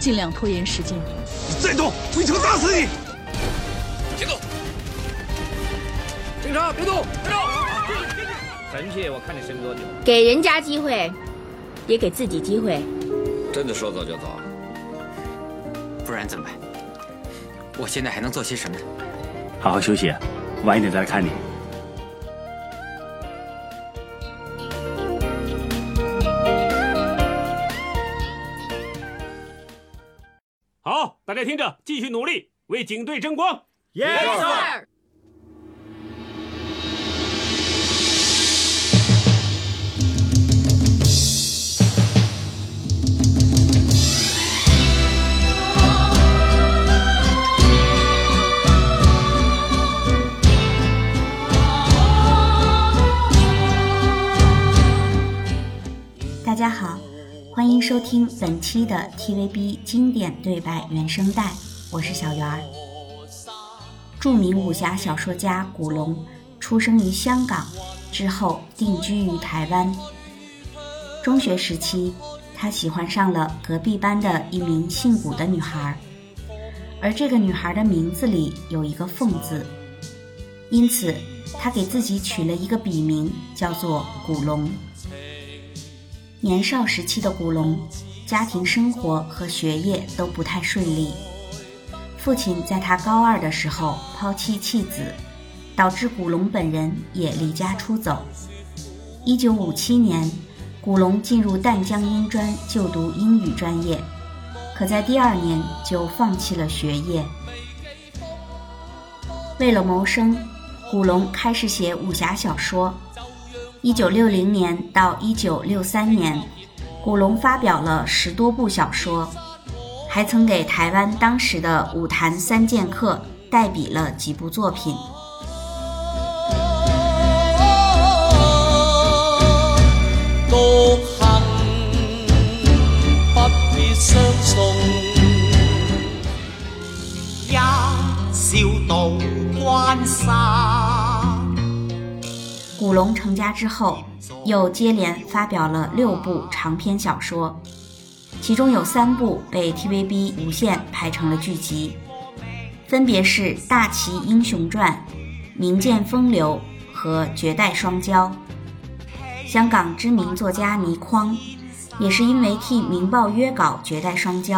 尽量拖延时间。你再动，我一枪打死你！别动！警察，别动！别动！臣妾，我看你撑多久？给人家机会，也给自己机会。真的说走就走？不然怎么办？我现在还能做些什么？好好休息，晚一点再来看你。家听着，继续努力，为警队争光。Yes sir。大家好，欢迎收听本期的 TVB 经典对白原声带，我是小圆儿。著名武侠小说家古龙出生于香港，之后定居于台湾。中学时期，他喜欢上了隔壁班的一名姓古的女孩，而这个女孩的名字里有一个“凤”字，因此他给自己取了一个笔名，叫做古龙。年少时期的古龙，家庭生活和学业都不太顺利。父亲在他高二的时候抛妻弃子，导致古龙本人也离家出走。一九五七年，古龙进入淡江英专就读英语专业，可在第二年就放弃了学业。为了谋生，古龙开始写武侠小说。一九六零年到一九六三年，古龙发表了十多部小说，还曾给台湾当时的武坛三剑客代笔了几部作品。一笑渡關山。古龙成家之后，又接连发表了六部长篇小说，其中有三部被 TVB 无限拍成了剧集，分别是《大旗英雄传》《名剑风流》和《绝代双骄》。香港知名作家倪匡，也是因为替《明报》约稿《绝代双骄》，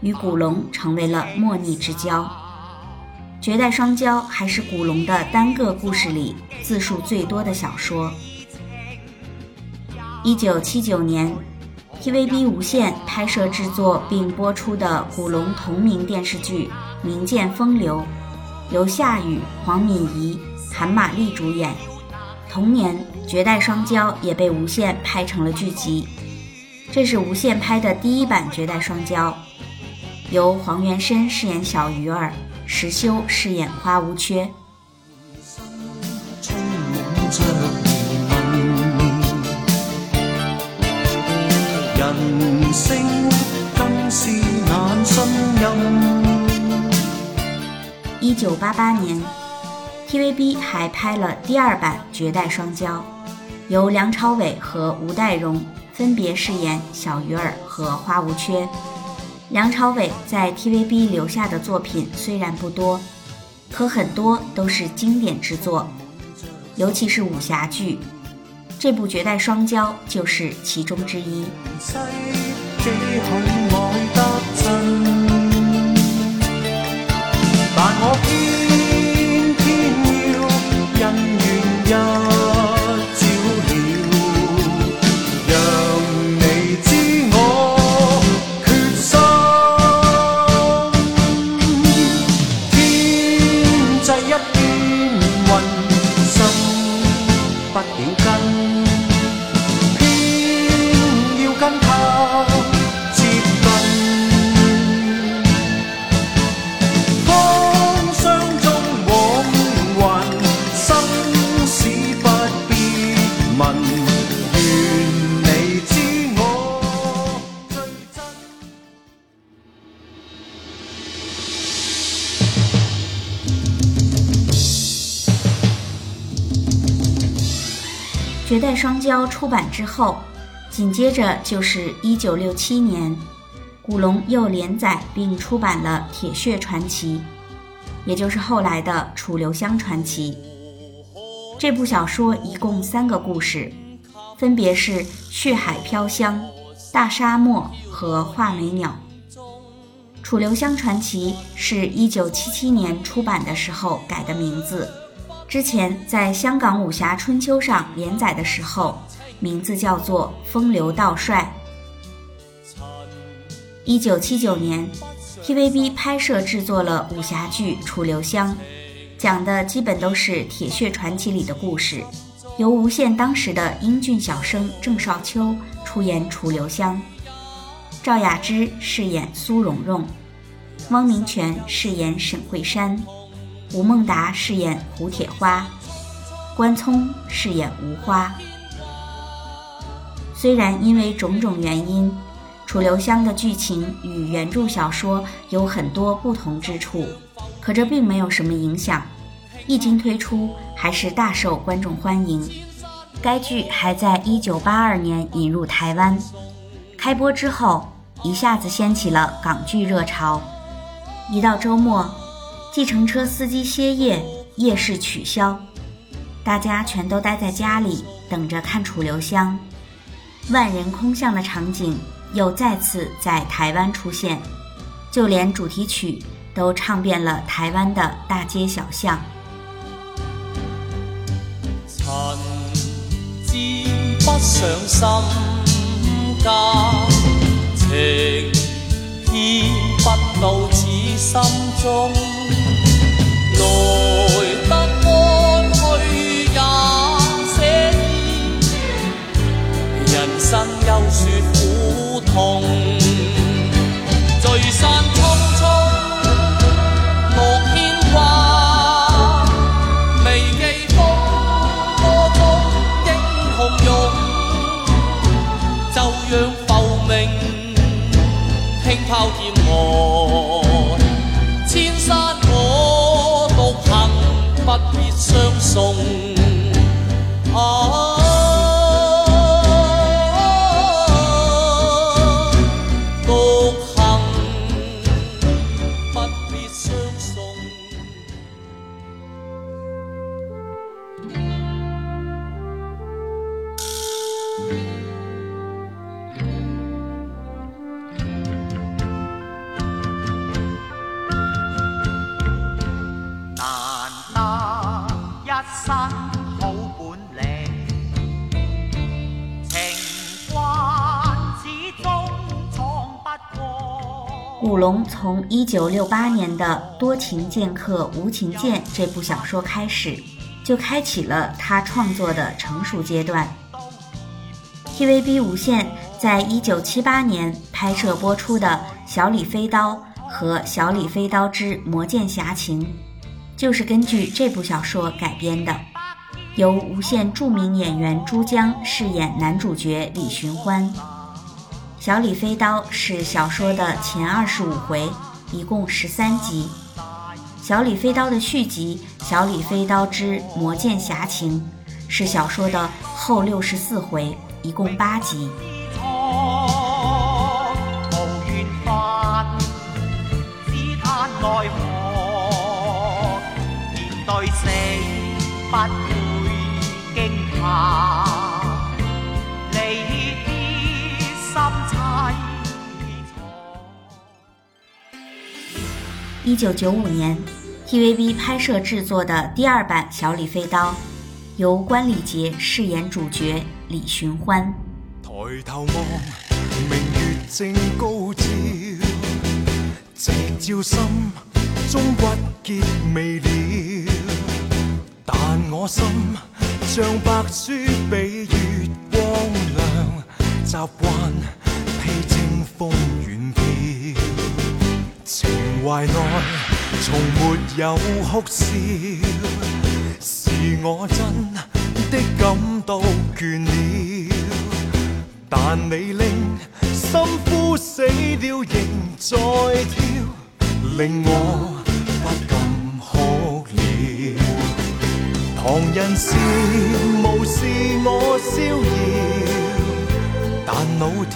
与古龙成为了莫逆之交。《绝代双骄》还是古龙的单个故事里字数最多的小说。一九七九年，TVB 无线拍摄制作并播出的古龙同名电视剧《名剑风流》，由夏雨、黄敏仪、韩玛丽主演。同年，《绝代双骄》也被无线拍成了剧集，这是无线拍的第一版《绝代双骄》，由黄元申饰演小鱼儿。石修飾演花無缺。人生更是難信任。一九八八年，TVB 還拍了第二版《絕代雙驕》，由梁朝偉和吳岱融分別飾演小魚兒和花無缺。梁朝伟在 TVB 留下的作品虽然不多，可很多都是经典之作，尤其是武侠剧，这部《绝代双骄》就是其中之一。但我一代双骄》出版之后，紧接着就是1967年，古龙又连载并出版了《铁血传奇》，也就是后来的《楚留香传奇》。这部小说一共三个故事，分别是《血海飘香》《大沙漠》和《画眉鸟》。《楚留香传奇》是一九七七年出版的时候改的名字，之前在香港武侠春秋上连载的时候，名字叫做《风流道帅》。一九七九年，TVB 拍摄制作了武侠剧《楚留香》，讲的基本都是《铁血传奇》里的故事，由无线当时的英俊小生郑少秋出演楚留香。赵雅芝饰演苏蓉蓉，汪明荃饰演沈慧珊，吴孟达饰演胡铁花，关聪饰演吴花。虽然因为种种原因，《楚留香》的剧情与原著小说有很多不同之处，可这并没有什么影响。一经推出，还是大受观众欢迎。该剧还在1982年引入台湾。开播之后，一下子掀起了港剧热潮。一到周末，计程车司机歇业，夜市取消，大家全都待在家里等着看《楚留香》。万人空巷的场景又再次在台湾出现，就连主题曲都唱遍了台湾的大街小巷。曾沾不上心间。情牵不到此心中，来得安，去也写意。人生休说苦痛。从一九六八年的《多情剑客无情剑》这部小说开始，就开启了他创作的成熟阶段。TVB 无线在一九七八年拍摄播出的《小李飞刀》和《小李飞刀之魔剑侠情》，就是根据这部小说改编的，由无线著名演员朱江饰演男主角李寻欢。《小李飞刀》是小说的前二十五回，一共十三集；《小李飞刀》的续集《小李飞刀之魔剑侠情》是小说的后六十四回，一共八集。一九九五年，TVB 拍摄制作的第二版《小李飞刀》，由关礼杰饰演主角李寻欢。抬头望，明月正高照，夕照心中郁结未了。但我心像白书比月光亮，习惯披清风远飘。怀内从没有哭笑，是我真的感到倦了。但你令心枯死了，仍在跳，令我不敢哭了。旁人是无视我逍遥，但老天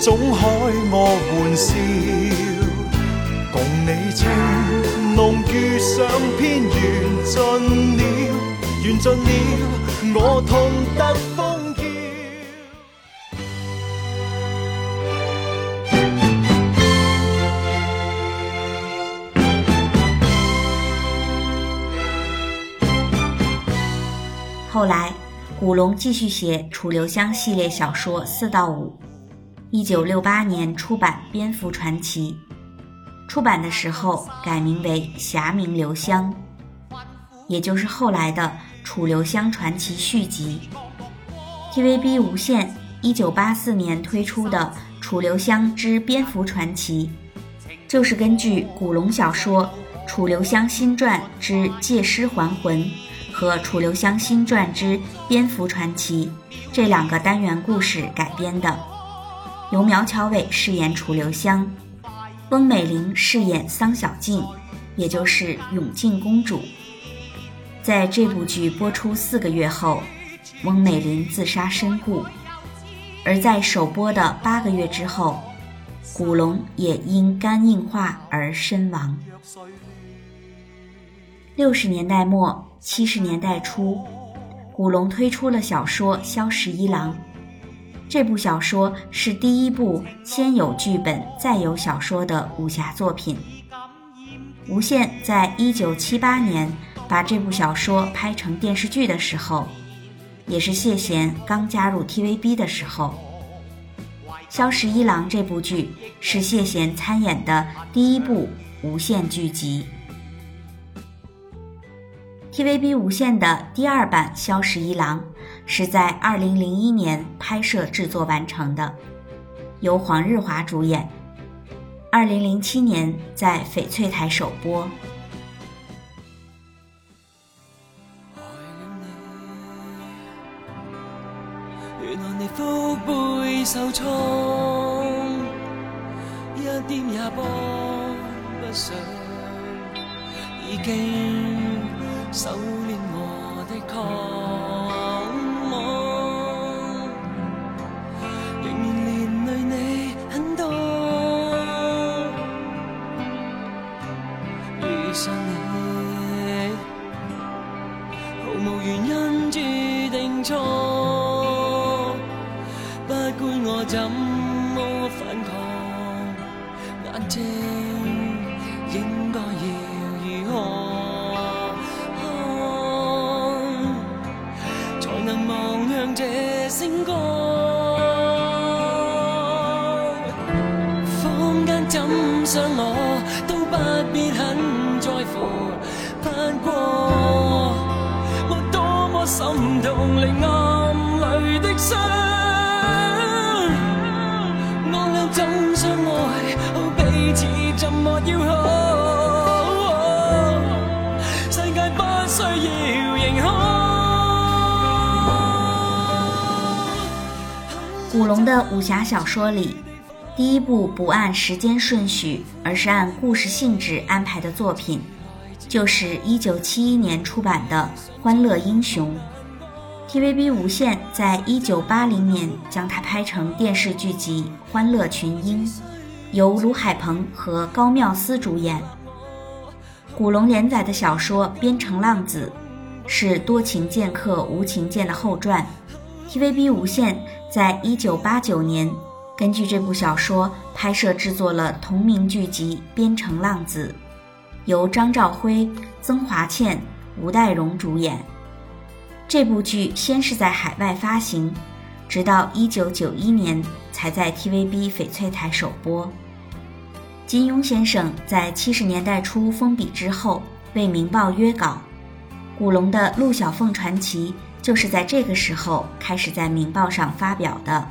总开我玩笑，共你情浓遇上偏缘尽了，缘尽了，我痛得疯叫。后来，古龙继续写《楚留香》系列小说四到五。一九六八年出版《蝙蝠传奇》，出版的时候改名为《侠名留香》，也就是后来的《楚留香传奇》续集。TVB 无线一九八四年推出的《楚留香之蝙蝠传奇》，就是根据古龙小说《楚留香新传之借尸还魂》。和《楚留香新传之蝙蝠传奇》这两个单元故事改编的，由苗侨伟饰演楚留香，翁美玲饰演桑小静，也就是永靖公主。在这部剧播出四个月后，翁美玲自杀身故，而在首播的八个月之后，古龙也因肝硬化而身亡。六十年代末。七十年代初，古龙推出了小说《萧十一郎》。这部小说是第一部先有剧本再有小说的武侠作品。无线在一九七八年把这部小说拍成电视剧的时候，也是谢贤刚加入 TVB 的时候。《萧十一郎》这部剧是谢贤参演的第一部无线剧集。TVB 无线的第二版《萧十一郎》是在2001年拍摄制作完成的，由黄日华主演。2007年在翡翠台首播。原来你腹背受创，一点也帮不上，已经。修很在乎。不过我多么心痛，令眼泪的伤。我俩怎相爱，好彼此怎么要好？世界不需要认可。古龙的武侠小说里，第一部不按时间顺序，而是按故事性质安排的作品，就是1971年出版的《欢乐英雄》。TVB 无线在一九八零年将它拍成电视剧集《欢乐群英》，由卢海鹏和高妙思主演。古龙连载的小说《边城浪子》，是《多情剑客无情剑》的后传。TVB 无线。在一九八九年，根据这部小说拍摄制作了同名剧集《边城浪子》，由张兆辉、曾华倩、吴岱融主演。这部剧先是在海外发行，直到一九九一年才在 TVB 翡翠台首播。金庸先生在七十年代初封笔之后，为《明报》约稿，古龙的《陆小凤传奇》。就是在这个时候开始在《明报》上发表的。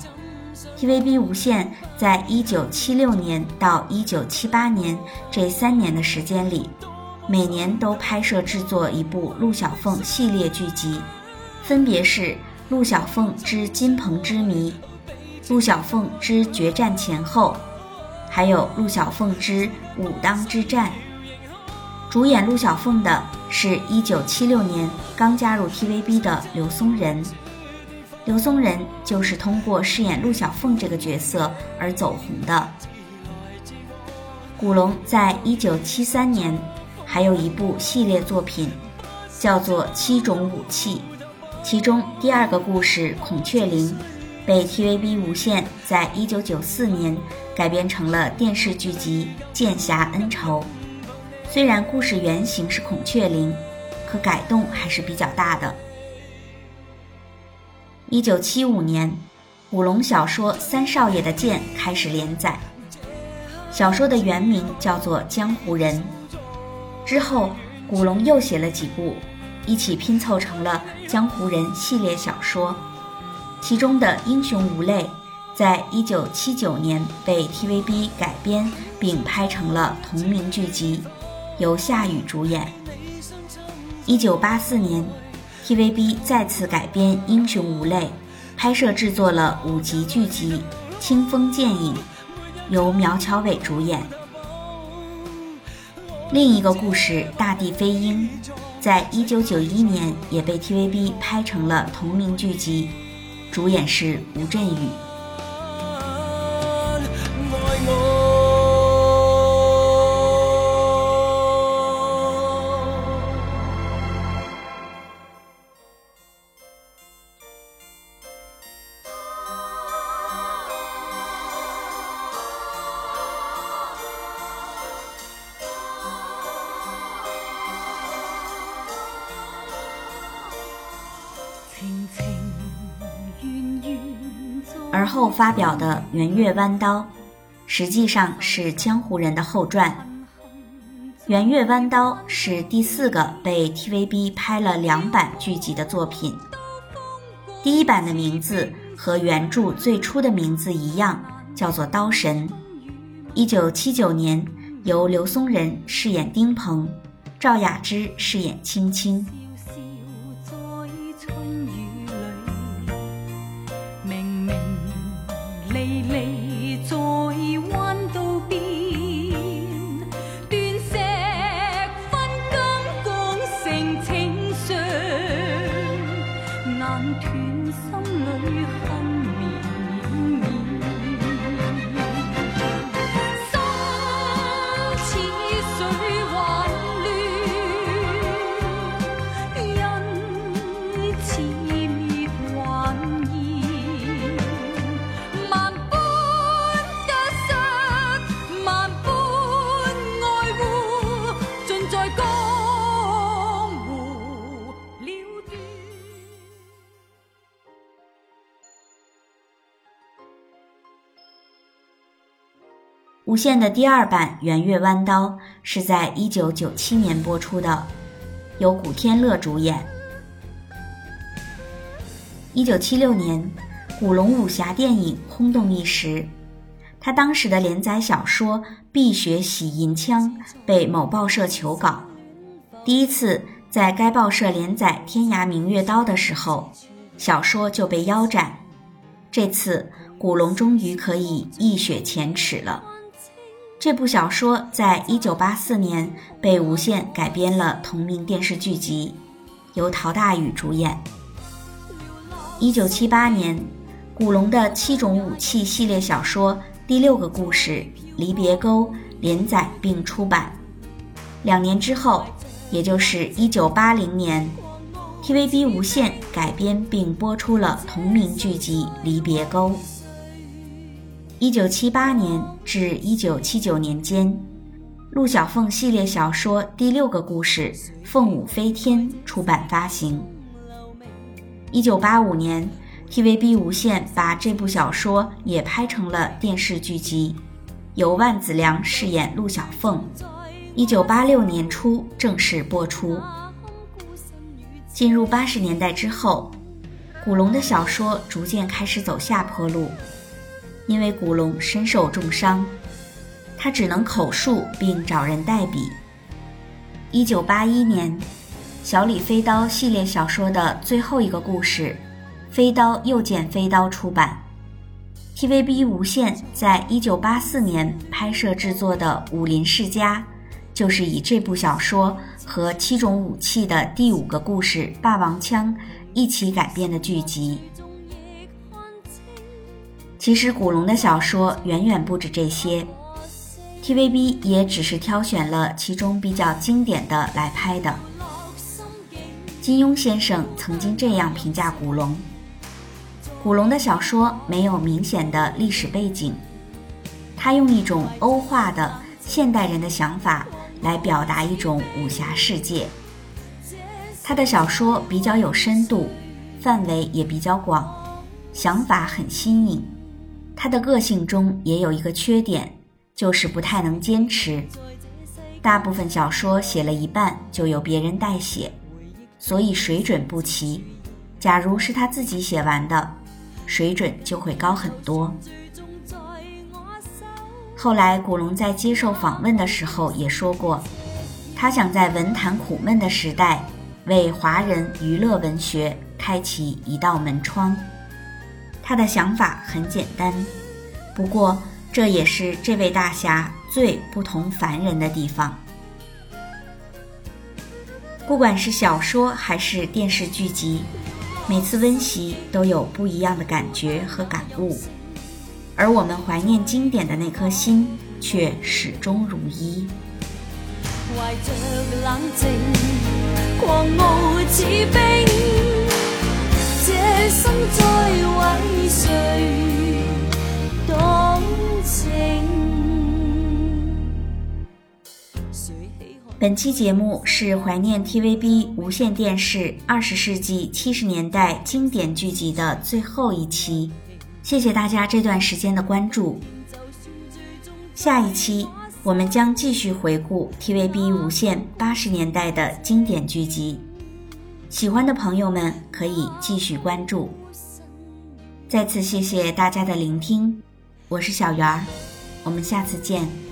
TVB 无线在1976年到1978年这三年的时间里，每年都拍摄制作一部陆小凤系列剧集，分别是《陆小凤之金鹏之谜》、《陆小凤之决战前后》，还有《陆小凤之武当之战》。主演陆小凤的是一九七六年刚加入 TVB 的刘松仁。刘松仁就是通过饰演陆小凤这个角色而走红的。古龙在一九七三年还有一部系列作品，叫做《七种武器》，其中第二个故事《孔雀翎》被 TVB 无线在一九九四年改编成了电视剧集《剑侠恩仇》。虽然故事原型是孔雀翎，可改动还是比较大的。一九七五年，古龙小说《三少爷的剑》开始连载。小说的原名叫做《江湖人》。之后，古龙又写了几部，一起拼凑成了《江湖人》系列小说。其中的《英雄无泪》在一九七九年被 TVB 改编并拍成了同名剧集，由夏雨主演。一九八四年。TVB 再次改编《英雄无泪》，拍摄制作了五集剧集《清风剑影》，由苗侨伟主演。另一个故事《大地飞鹰》，在一九九一年也被 TVB 拍成了同名剧集，主演是吴镇宇。而后发表的《圆月弯刀》，实际上是江湖人的后传。《圆月弯刀》是第四个被 TVB 拍了两版剧集的作品。第一版的名字和原著最初的名字一样，叫做《刀神》。一九七九年，由刘松仁饰演丁鹏，赵雅芝饰演青青。离在弯道边断石分金刚成清霜难断心里恨。线的第二版《圆月弯刀》是在一九九七年播出的，由古天乐主演。一九七六年，古龙武侠电影轰动一时，他当时的连载小说《碧血洗银枪》被某报社求稿，第一次在该报社连载《天涯明月刀》的时候，小说就被腰斩。这次古龙终于可以一雪前耻了。这部小说在一九八四年被无线改编了同名电视剧集，由陶大宇主演。一九七八年，古龙的七种武器系列小说第六个故事《离别钩》连载并出版。两年之后，也就是一九八零年，TVB 无线改编并播出了同名剧集《离别钩》。一九七八年至一九七九年间，陆小凤系列小说第六个故事《凤舞飞天》出版发行。一九八五年，TVB 无线把这部小说也拍成了电视剧集，由万梓良饰演陆小凤。一九八六年初正式播出。进入八十年代之后，古龙的小说逐渐开始走下坡路。因为古龙身受重伤，他只能口述并找人代笔。一九八一年，《小李飞刀》系列小说的最后一个故事《飞刀又见飞刀》出版。TVB 无线在一九八四年拍摄制作的《武林世家》，就是以这部小说和七种武器的第五个故事《霸王枪》一起改编的剧集。其实古龙的小说远远不止这些，TVB 也只是挑选了其中比较经典的来拍的。金庸先生曾经这样评价古龙：古龙的小说没有明显的历史背景，他用一种欧化的现代人的想法。来表达一种武侠世界。他的小说比较有深度，范围也比较广，想法很新颖。他的个性中也有一个缺点，就是不太能坚持。大部分小说写了一半就由别人代写，所以水准不齐。假如是他自己写完的，水准就会高很多。后来，古龙在接受访问的时候也说过，他想在文坛苦闷的时代，为华人娱乐文学开启一道门窗。他的想法很简单，不过这也是这位大侠最不同凡人的地方。不管是小说还是电视剧集，每次温习都有不一样的感觉和感悟。而我们怀念经典的那颗心，却始终如一。怀着冷静，狂傲似冰，心再为谁动情？本期节目是怀念 TVB 无线电视二十世纪七十年代经典剧集的最后一期。谢谢大家这段时间的关注。下一期我们将继续回顾 TVB 无线八十年代的经典剧集，喜欢的朋友们可以继续关注。再次谢谢大家的聆听，我是小圆儿，我们下次见。